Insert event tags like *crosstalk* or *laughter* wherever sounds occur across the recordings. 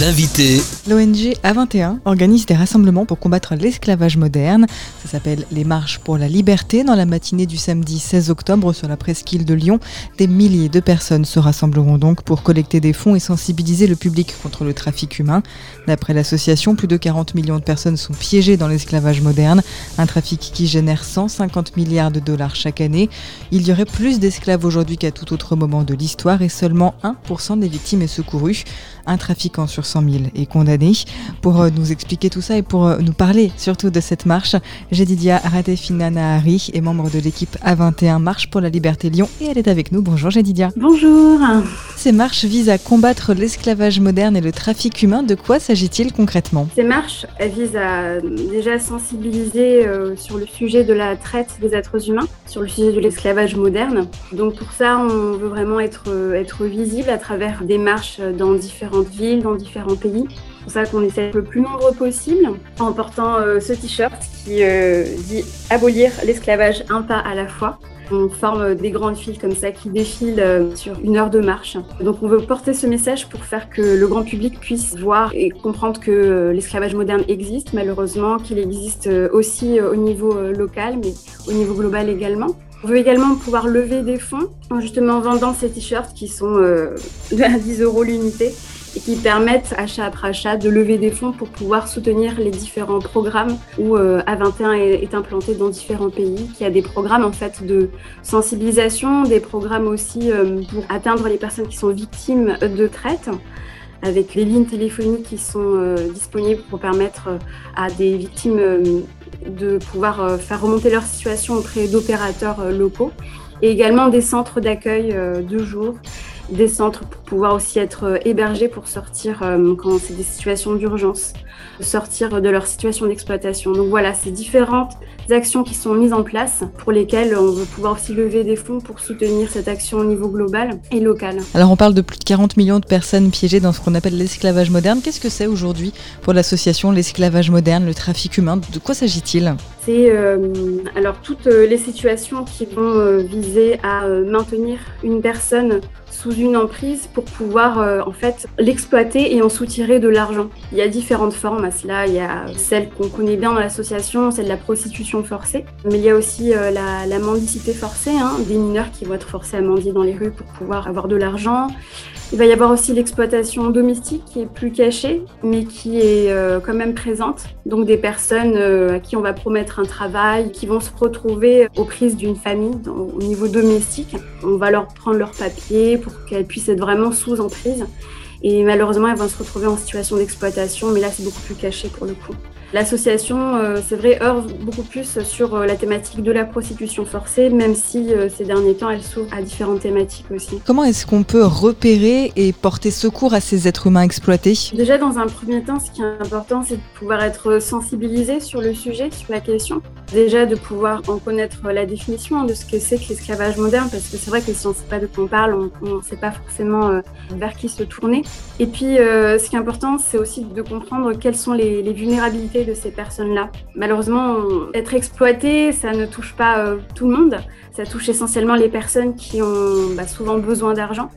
L'ONG A21 organise des rassemblements pour combattre l'esclavage moderne. Ça s'appelle les marches pour la liberté. Dans la matinée du samedi 16 octobre sur la presqu'île de Lyon, des milliers de personnes se rassembleront donc pour collecter des fonds et sensibiliser le public contre le trafic humain. D'après l'association, plus de 40 millions de personnes sont piégées dans l'esclavage moderne, un trafic qui génère 150 milliards de dollars chaque année. Il y aurait plus d'esclaves aujourd'hui qu'à tout autre moment de l'histoire et seulement 1% des victimes est secouru. Un trafiquant sur 100 000 est condamné. Pour euh, nous expliquer tout ça et pour euh, nous parler surtout de cette marche, j'ai Didia Radefina Nahari est membre de l'équipe A21 Marche pour la Liberté Lyon et elle est avec nous. Bonjour Jadidia. Bonjour. Ces marches visent à combattre l'esclavage moderne et le trafic humain. De quoi s'agit-il concrètement? Ces marches elles visent à déjà sensibiliser euh, sur le sujet de la traite des êtres humains, sur le sujet de l'esclavage moderne. Donc pour ça, on veut vraiment être, être visible à travers des marches dans différentes villes, dans pays. C'est pour ça qu'on essaie le plus nombreux possible en portant euh, ce t-shirt qui euh, dit abolir l'esclavage un pas à la fois. On forme des grandes files comme ça qui défilent euh, sur une heure de marche. Donc on veut porter ce message pour faire que le grand public puisse voir et comprendre que l'esclavage moderne existe, malheureusement, qu'il existe aussi au niveau local, mais au niveau global également. On veut également pouvoir lever des fonds en justement vendant ces t-shirts qui sont *laughs* à 10 euros l'unité et qui permettent achat après achat de lever des fonds pour pouvoir soutenir les différents programmes où euh, A21 est, implanté dans différents pays, qui a des programmes en fait de sensibilisation, des programmes aussi euh, pour atteindre les personnes qui sont victimes de traite avec les lignes téléphoniques qui sont euh, disponibles pour permettre à des victimes de pouvoir faire remonter leur situation auprès d'opérateurs locaux et également des centres d'accueil de jour des centres pour pouvoir aussi être euh, hébergés pour sortir euh, quand c'est des situations d'urgence, sortir de leur situation d'exploitation. Donc voilà, c'est différentes actions qui sont mises en place pour lesquelles on veut pouvoir aussi lever des fonds pour soutenir cette action au niveau global et local. Alors on parle de plus de 40 millions de personnes piégées dans ce qu'on appelle l'esclavage moderne. Qu'est-ce que c'est aujourd'hui pour l'association l'esclavage moderne, le trafic humain? De quoi s'agit-il? C'est euh, alors toutes les situations qui vont viser à maintenir une personne sous une emprise pour pouvoir euh, en fait l'exploiter et en soutirer de l'argent. Il y a différentes formes à cela. Il y a celle qu'on connaît bien dans l'association, celle de la prostitution forcée, mais il y a aussi euh, la, mendicité forcée, hein, des mineurs qui vont être forcés à mendier dans les rues pour pouvoir avoir de l'argent. Il va y avoir aussi l'exploitation domestique qui est plus cachée, mais qui est euh, quand même présente. Donc des personnes à qui on va promettre un travail, qui vont se retrouver aux prises d'une famille au niveau domestique. On va leur prendre leurs papiers pour qu'elles puissent être vraiment sous emprise. Et malheureusement, elles vont se retrouver en situation d'exploitation, mais là, c'est beaucoup plus caché pour le coup. L'association, euh, c'est vrai, œuvre beaucoup plus sur euh, la thématique de la prostitution forcée, même si euh, ces derniers temps, elle s'ouvre à différentes thématiques aussi. Comment est-ce qu'on peut repérer et porter secours à ces êtres humains exploités? Déjà, dans un premier temps, ce qui est important, c'est de pouvoir être sensibilisé sur le sujet, sur la question. Déjà, de pouvoir en connaître la définition de ce que c'est que l'esclavage moderne, parce que c'est vrai que si on ne sait pas de quoi on parle, on ne sait pas forcément vers qui se tourner. Et puis, ce qui est important, c'est aussi de comprendre quelles sont les, vulnérabilités de ces personnes-là. Malheureusement, être exploité, ça ne touche pas euh, tout le monde. Ça touche essentiellement les personnes qui ont bah, souvent besoin d'argent,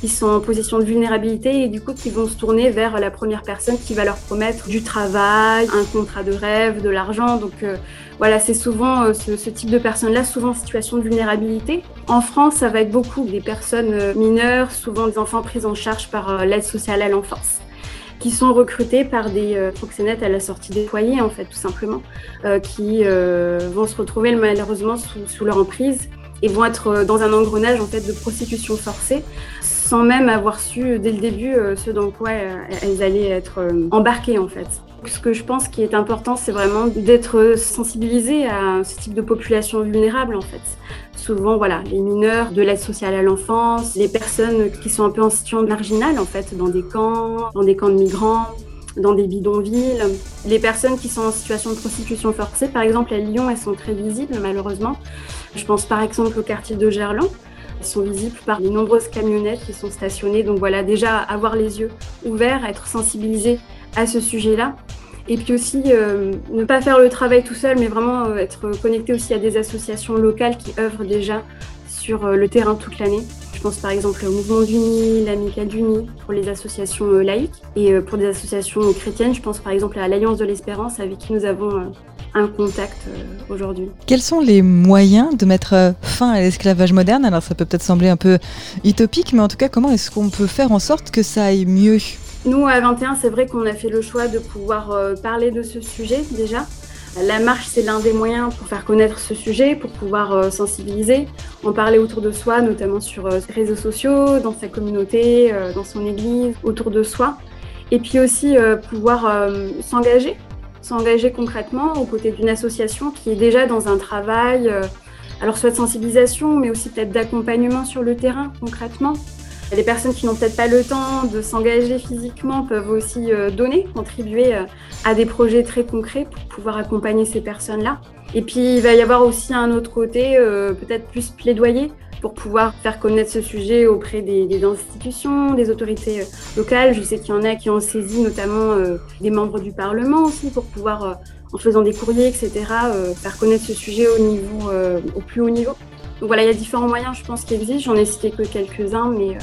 qui sont en position de vulnérabilité et du coup qui vont se tourner vers la première personne qui va leur promettre du travail, un contrat de rêve, de l'argent. Donc euh, voilà, c'est souvent euh, ce, type de personnes-là, souvent en situation de vulnérabilité. En France, ça va être beaucoup des personnes mineures, souvent des enfants pris en charge par l'aide sociale à l'enfance qui sont recrutés par des euh, proxénètes à la sortie des foyers, en fait, tout simplement, euh, qui euh, vont se retrouver malheureusement sous, sous, leur emprise et vont être dans un engrenage en fait de prostitution forcée sans même avoir su dès le début ce dans quoi elles allaient être embarquées en fait. Ce que je pense qui est important, c'est vraiment d'être sensibilisé à ce type de population vulnérable en fait. Souvent, voilà, les mineurs de l'aide sociale à l'enfance, les personnes qui sont un peu en situation marginale en fait, dans des camps, dans des camps de migrants, dans des bidonvilles. Les personnes qui sont en situation de prostitution forcée, par exemple à Lyon, elles sont très visibles malheureusement. Je pense par exemple au quartier de Gerland. Elles sont visibles par les nombreuses camionnettes qui sont stationnées. Donc voilà, déjà avoir les yeux ouverts, être sensibilisé à ce sujet-là. Et puis aussi, euh, ne pas faire le travail tout seul, mais vraiment euh, être connecté aussi à des associations locales qui œuvrent déjà sur euh, le terrain toute l'année. Je pense par exemple au Mouvement du Nid, l'Amicale du Nid pour les associations laïques. Et pour des associations chrétiennes, je pense par exemple à l'Alliance de l'Espérance avec qui nous avons un contact aujourd'hui. Quels sont les moyens de mettre fin à l'esclavage moderne? Alors ça peut peut-être sembler un peu utopique, mais en tout cas, comment est-ce qu'on peut faire en sorte que ça aille mieux? Nous, à 21, c'est vrai qu'on a fait le choix de pouvoir parler de ce sujet déjà. La marche, c'est l'un des moyens pour faire connaître ce sujet, pour pouvoir euh, sensibiliser, en parler autour de soi, notamment sur les euh, réseaux sociaux, dans sa communauté, euh, dans son église, autour de soi. Et puis aussi pouvoir s'engager, s'engager concrètement aux côtés d'une association qui est déjà dans un travail, alors soit de sensibilisation, mais aussi peut-être d'accompagnement sur le terrain concrètement. Les personnes qui n'ont peut-être pas le temps de s'engager physiquement peuvent aussi euh, donner, contribuer euh, à des projets très concrets pour pouvoir accompagner ces personnes-là. Et puis il va y avoir aussi un autre côté, euh, peut-être plus plaidoyer pour pouvoir faire connaître ce sujet auprès des, institutions, des autorités locales. Je sais qu'il y en a qui ont saisi notamment des membres du Parlement aussi pour pouvoir, en faisant des courriers, etc., faire connaître ce sujet au, niveau, au plus haut niveau. Donc voilà, il y a différents moyens, je pense, qui existent. J'en ai cité que quelques-uns, mais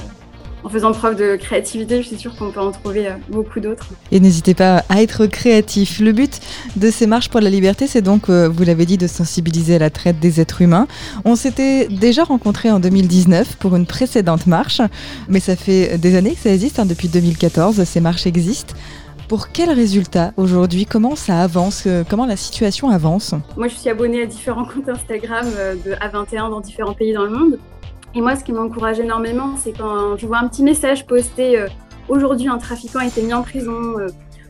en faisant preuve de créativité, je suis sûre qu'on peut en trouver euh, beaucoup d'autres. Et n'hésitez pas à être créatif. Le but de ces marches pour la liberté, c'est donc, euh, vous l'avez dit, de sensibiliser à la traite des êtres humains. On s'était déjà rencontrés en 2019 pour une précédente marche, mais ça fait des années que ça existe, hein, depuis 2014, ces marches existent. Pour quels résultats aujourd'hui? Comment ça avance? Euh, Comment la situation avance? Moi, je suis abonnée à différents comptes Instagram de A21 dans différents pays dans le monde. Et moi, ce qui m'encourage énormément, c'est quand je vois un petit message posté euh, aujourd'hui un trafiquant a été mis en prison, euh,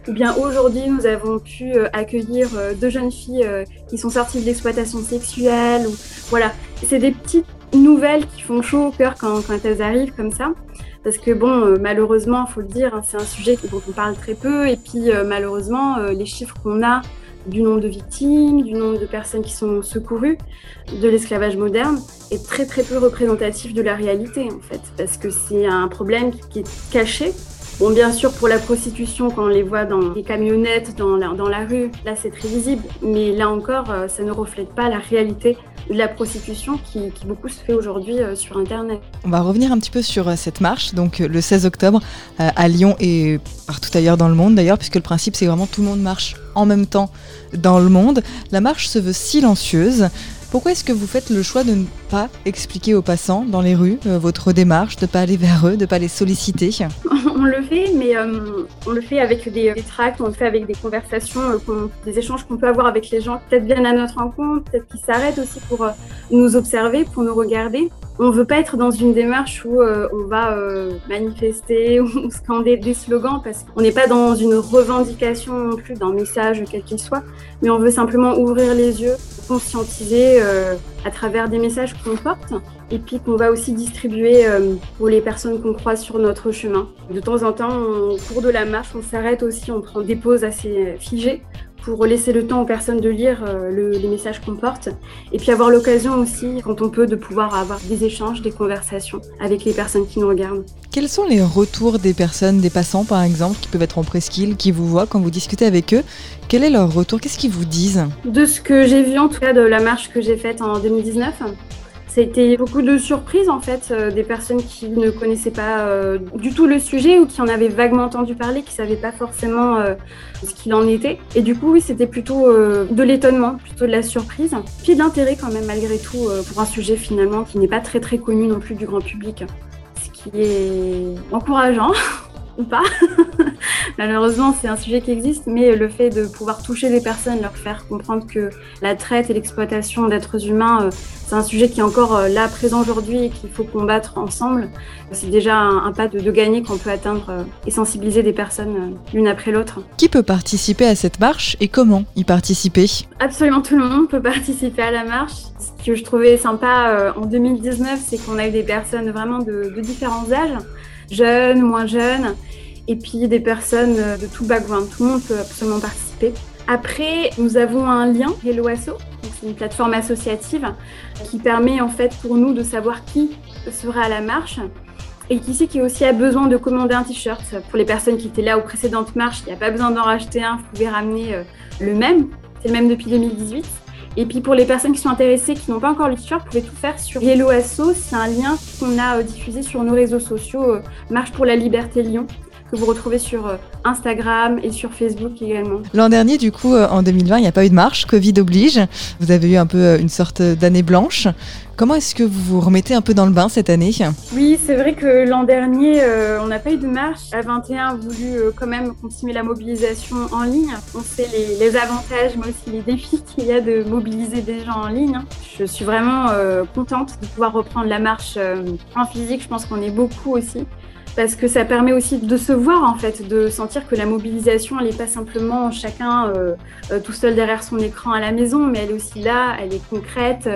ou bien aujourd'hui nous avons pu euh, accueillir deux jeunes filles qui sont sorties de l'exploitation sexuelle. Ou, voilà, c'est des petites nouvelles qui font chaud au cœur quand, elles arrivent comme ça. Parce que bon, malheureusement, faut le dire, hein, c'est un sujet dont on parle très peu. Et puis malheureusement, les chiffres qu'on a du nombre de victimes, du nombre de personnes qui sont secourues de l'esclavage moderne est très très peu représentatif de la réalité en fait, parce que c'est un problème qui est caché. Bon, bien sûr, pour la prostitution, quand on les voit dans les camionnettes, dans la, dans la rue, là c'est très visible, mais là encore, euh, ça ne reflète pas la réalité la prostitution qui, beaucoup se fait aujourd'hui euh, sur Internet. On va revenir un petit peu sur euh, cette marche, donc le 16 octobre à Lyon et partout ailleurs dans le monde d'ailleurs, puisque le principe c'est vraiment tout le monde marche en même temps dans le monde. La marche se veut silencieuse. Pourquoi est-ce que vous faites le choix de ne pas expliquer aux passants dans les rues euh, votre démarche, de ne pas aller vers eux, de ne pas les solliciter *laughs* On le fait, mais euh, on le fait avec des, tracts, on le fait avec des conversations, euh, des échanges qu'on peut avoir avec les gens peut-être viennent à notre rencontre, peut-être qu'ils s'arrêtent aussi pour nous observer, pour nous regarder. On veut pas être dans une démarche où on va manifester *laughs* ou scander des slogans parce qu'on n'est pas dans une revendication non plus d'un message quel qu'il soit, mais on veut simplement ouvrir les yeux, conscientiser à travers des messages qu'on porte et puis qu'on va aussi distribuer euh, pour les personnes qu'on croise sur notre chemin. De temps en temps, au cours de la marche, on s'arrête aussi, on prend des pauses assez figées pour laisser le temps aux personnes de lire euh, les messages qu'on porte et puis avoir l'occasion aussi, quand on peut, de pouvoir avoir des échanges, des conversations avec les personnes qui nous regardent. Quels sont les retours des personnes, des passants par exemple, qui peuvent être en presqu'île, qui vous voient quand vous discutez avec eux? Quel est leur retour? Qu'est-ce qu'ils vous disent? De ce que j'ai vu en tout cas de la marche que j'ai faite en 2019, c'était beaucoup de surprises en fait, euh, des personnes qui ne connaissaient pas euh, du tout le sujet ou qui en avaient vaguement entendu parler, qui ne savaient pas forcément euh, ce qu'il en était. Et du coup, oui, c'était plutôt de l'étonnement, plutôt de la surprise, puis de l'intérêt quand même malgré tout pour un sujet finalement qui n'est pas très très connu non plus du grand public. Ce qui est encourageant. *laughs* ou pas. *laughs* Malheureusement, c'est un sujet qui existe, mais le fait de pouvoir toucher des personnes, leur faire comprendre que la traite et l'exploitation d'êtres humains, euh, c'est un sujet qui est encore euh, là, présent aujourd'hui et qu'il faut combattre ensemble, c'est déjà un, pas de, gagner qu'on peut atteindre euh, et sensibiliser des personnes l'une après l'autre. Qui peut participer à cette marche et comment y participer? Absolument tout le monde peut *laughs* participer à la marche. Ce que je trouvais sympa en 2019, c'est qu'on a eu des personnes vraiment de, de différents âges jeunes, moins jeunes, et puis des personnes de tout background. Tout le monde peut absolument participer. Après, nous avons un lien, Hello Asso, c'est une plateforme associative qui permet en fait pour nous de savoir qui sera à la marche et qui sait qui aussi a besoin de commander un t-shirt. Pour les personnes qui étaient là aux précédentes marches, il n'y a pas besoin d'en racheter un, vous pouvez ramener euh, le même, c'est le même depuis 2018. Et puis pour les personnes qui sont intéressées, qui n'ont pas encore lu vous pouvez tout faire sur Yellow Asso. C'est un lien qu'on a diffusé sur nos réseaux sociaux, Marche pour la Liberté Lyon que vous retrouvez sur euh, Instagram et sur Facebook également. L'an dernier, du coup, euh, en 2020, il n'y a pas eu de marche, Covid oblige. Vous avez eu un peu euh, une sorte d'année blanche. Comment est-ce que vous vous remettez un peu dans le bain cette année? Oui, c'est vrai que l'an dernier, on n'a pas eu de marche. À 21 a voulu quand même continuer la mobilisation en ligne. On sait les, avantages, mais aussi les défis qu'il y a de mobiliser des gens en ligne. Je suis vraiment contente de pouvoir reprendre la marche en physique. Je pense qu'on est beaucoup aussi parce que ça permet aussi de se voir en fait, de sentir que la mobilisation, elle n'est pas simplement chacun euh, euh, tout seul derrière son écran à la maison, mais elle est aussi là, elle est concrète.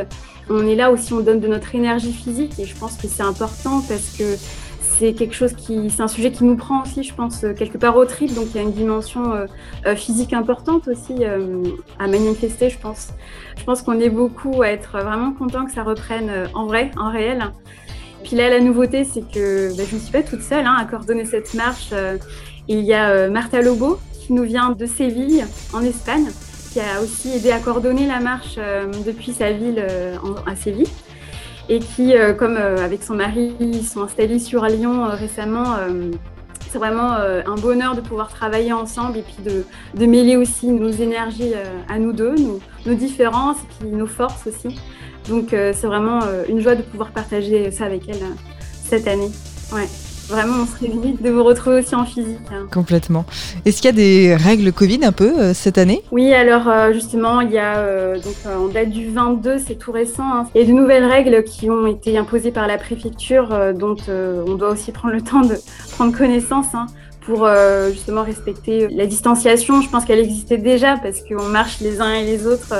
On est là aussi, on donne de notre énergie physique et je pense que c'est important parce que c'est quelque chose qui, c'est un sujet qui nous prend aussi, je pense, quelque part au trip. Donc il y a une dimension euh, physique importante aussi à manifester, je pense. Je pense qu'on est beaucoup à être vraiment content que ça reprenne en vrai, en réel. Puis là, la nouveauté, c'est que bah, je ne suis pas toute seule hein, à coordonner cette marche. Euh, il y a euh, Martha Lobo qui nous vient de Séville, en Espagne, qui a aussi aidé à coordonner la marche euh, depuis sa ville à Séville. Et qui, comme avec son mari, ils sont installés sur Lyon récemment, c'est vraiment un bonheur de pouvoir travailler ensemble et puis de, mêler aussi nos énergies à nous deux, nos différences et puis nos forces aussi. Donc euh, c'est vraiment euh, une joie de pouvoir partager ça avec elle euh, cette année. Ouais. Vraiment, on se réjouit de vous retrouver aussi en physique. Hein. Complètement. Est-ce qu'il y a des règles Covid un peu cette année? Oui, alors justement, il y a donc en date du 22, c'est tout récent. Hein. Il y a de nouvelles règles qui ont été imposées par la préfecture, dont on doit aussi *laughs* prendre le temps de prendre connaissance. Hein, pour justement respecter la distanciation. Je pense qu'elle existait déjà parce qu'on marche les uns et les autres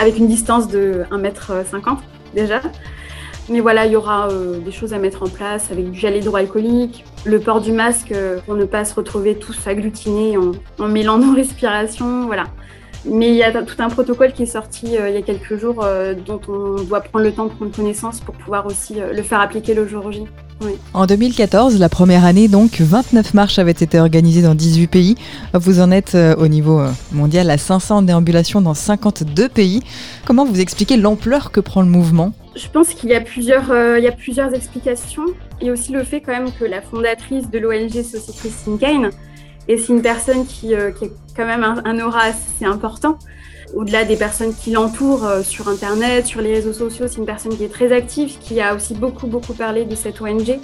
avec une distance de 1m50 déjà. Mais voilà, il y aura euh, des choses à mettre en place avec du gel hydroalcoolique, le port du masque euh, pour ne pas se retrouver tous agglutinés en, mêlant nos *laughs* respirations, voilà. Mais il y a tout un protocole qui est sorti euh, il y a quelques jours dont on doit prendre le temps de prendre connaissance pour pouvoir aussi le faire appliquer le jour J. En 2014, la première année, donc, 29 marches avaient été organisées dans 18 pays. Vous en êtes euh, au niveau euh, mondial à 500 déambulations dans 52 pays. Comment vous expliquez l'ampleur que prend le mouvement? Je pense qu'il y a plusieurs, euh, il y a plusieurs explications. Il y a aussi le fait quand même que la fondatrice de l'ONG, Sophie Christine Kane, et c'est une personne qui, qui, a quand même un, un aura assez important au-delà des personnes qui l'entourent euh, sur Internet, sur les réseaux sociaux, c'est une personne qui est très active, qui a aussi beaucoup, beaucoup parlé de cette ONG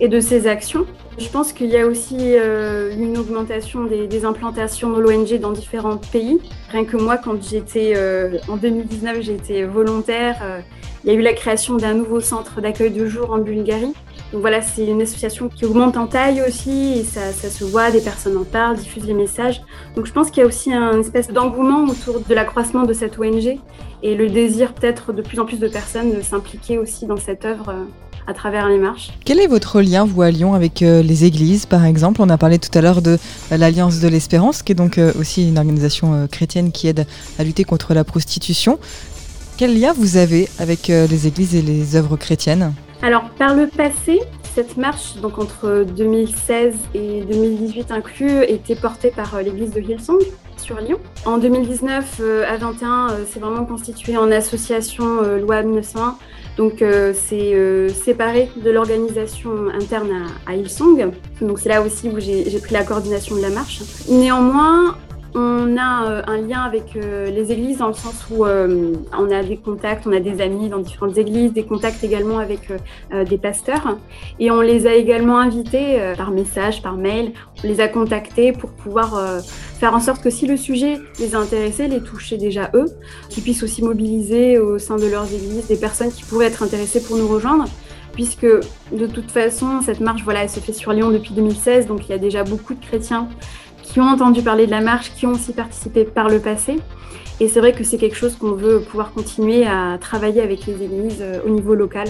et de ses actions. Je pense qu'il y a aussi euh, une augmentation des, implantations de l'ONG dans différents pays. Rien que moi, quand j'étais euh, en 2019, j'étais volontaire. il y a eu la création d'un nouveau centre d'accueil de jour en Bulgarie. Donc voilà, c'est une association qui augmente en taille aussi, ça, se voit, des personnes en parlent, diffusent les messages. Donc je pense qu'il y a aussi un espèce d'engouement autour de l'accroissement de cette ONG et le désir peut-être de plus en plus de personnes de s'impliquer aussi dans cette œuvre euh, à travers les marches. Quel est votre lien, vous, à Lyon, avec euh, les églises, par exemple? On a parlé tout à l'heure de euh, l'Alliance de l'Espérance, qui est donc aussi une organisation chrétienne qui aide à lutter contre la prostitution. Quel lien vous avez avec les églises et les œuvres chrétiennes? Alors, par le passé, cette marche, donc entre 2016 et 2018 inclus, était portée par euh, l'église de Hillsong sur Lyon. En 2019 euh, à 21, euh, c'est vraiment constitué en association loi 1901. Donc c'est séparé de l'organisation interne à, à, Hillsong. Donc c'est là aussi où j'ai pris la coordination de la marche. Néanmoins, on a euh, un lien avec euh, les églises dans le sens où euh, on a des contacts, on a des amis dans différentes églises, des contacts également avec des pasteurs. Et on les a également invités par message, par mail, on les a contactés pour pouvoir faire en sorte que si le sujet les a intéressés, les toucher déjà eux, qu'ils puissent aussi mobiliser au sein de leurs églises des personnes qui pourraient être intéressées pour nous rejoindre puisque de toute façon, cette marche, voilà, elle se fait sur Lyon depuis 2016, donc il y a déjà beaucoup de chrétiens qui ont entendu parler de la marche, qui ont aussi participé par le passé. Et c'est vrai que c'est quelque chose qu'on veut pouvoir continuer à travailler avec les églises euh, au niveau local.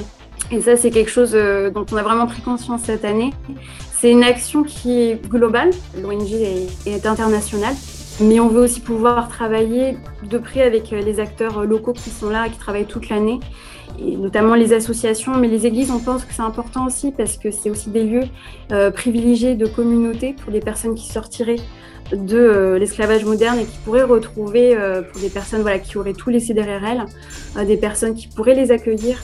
Et ça, c'est quelque chose euh, dont on a vraiment pris conscience cette année. C'est une action qui est globale. L'ONG est, internationale. Mais on veut aussi pouvoir travailler de près avec euh, les acteurs locaux qui sont là, qui travaillent toute l'année. Et notamment les associations, mais les églises, on pense que c'est important aussi parce que c'est aussi des lieux euh, privilégiés de communauté pour des personnes qui sortiraient de euh, l'esclavage moderne et qui pourraient retrouver, euh, pour des personnes voilà, qui auraient tout laissé derrière elles, des personnes qui pourraient les accueillir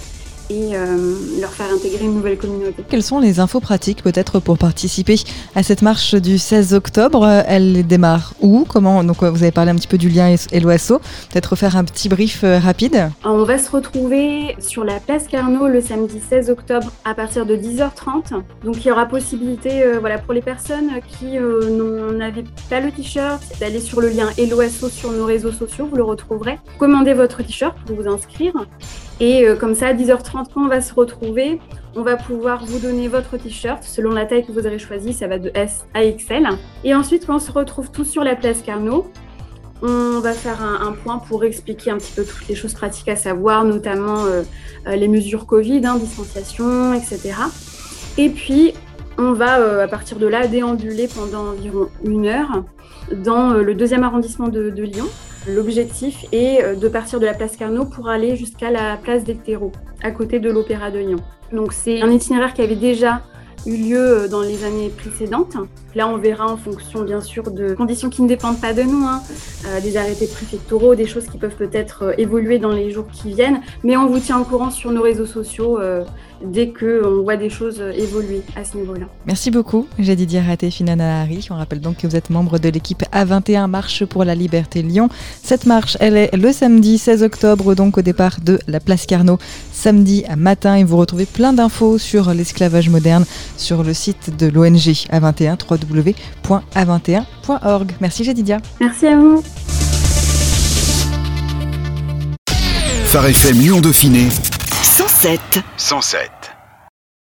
et euh, leur faire intégrer une nouvelle communauté. Quelles sont les infos pratiques peut-être pour participer à cette marche du 16 octobre? Elle démarre où? Comment? Donc vous avez parlé un petit peu du lien et l'OASO. Peut-être faire un petit brief euh, rapide. On va se retrouver sur la place Carnot le samedi 16 octobre à partir de 10h30. Donc il y aura possibilité euh, voilà, pour les personnes qui n'avaient pas le t-shirt d'aller sur le lien Eloasso sur nos réseaux sociaux, vous le retrouverez. Commandez votre t-shirt pour vous inscrire. Et comme ça, à 10h30, quand on va se retrouver, on va pouvoir vous donner votre t-shirt selon la taille que vous aurez choisie, ça va de S à XL. Et ensuite, quand on se retrouve tous sur la place Carnot, on va faire un, point pour expliquer un petit peu toutes les choses pratiques à savoir, notamment euh, euh, les mesures Covid, hein, distanciation, etc. Et puis, on va euh, à partir de là déambuler pendant environ une heure dans le deuxième arrondissement de Lyon. L'objectif est euh, de partir de la place Carnot pour aller jusqu'à la place des terreaux, à côté de l'Opéra de Lyon. Donc c'est un itinéraire qui avait déjà eu lieu euh, dans les années précédentes. Là, on verra en fonction, bien sûr, de conditions qui ne dépendent pas de nous, hein, euh, des arrêtés préfectoraux, des choses qui peuvent peut-être évoluer dans les jours qui viennent. Mais on vous tient au courant sur nos réseaux sociaux dès qu'on voit des choses évoluer à ce niveau-là. Merci beaucoup, j'ai Didier Raté, Finana Harry. On rappelle donc que vous êtes membre de l'équipe A21 Marche pour la Liberté Lyon. Cette marche, elle est le samedi 16 octobre, donc au départ de la place Carnot, samedi matin. Et vous retrouvez plein d'infos sur l'esclavage moderne sur le site de l'ONG A21, www.a21.org. Merci Jadidia. Merci à vous. Phare FM Lyon Dauphiné 107. 107.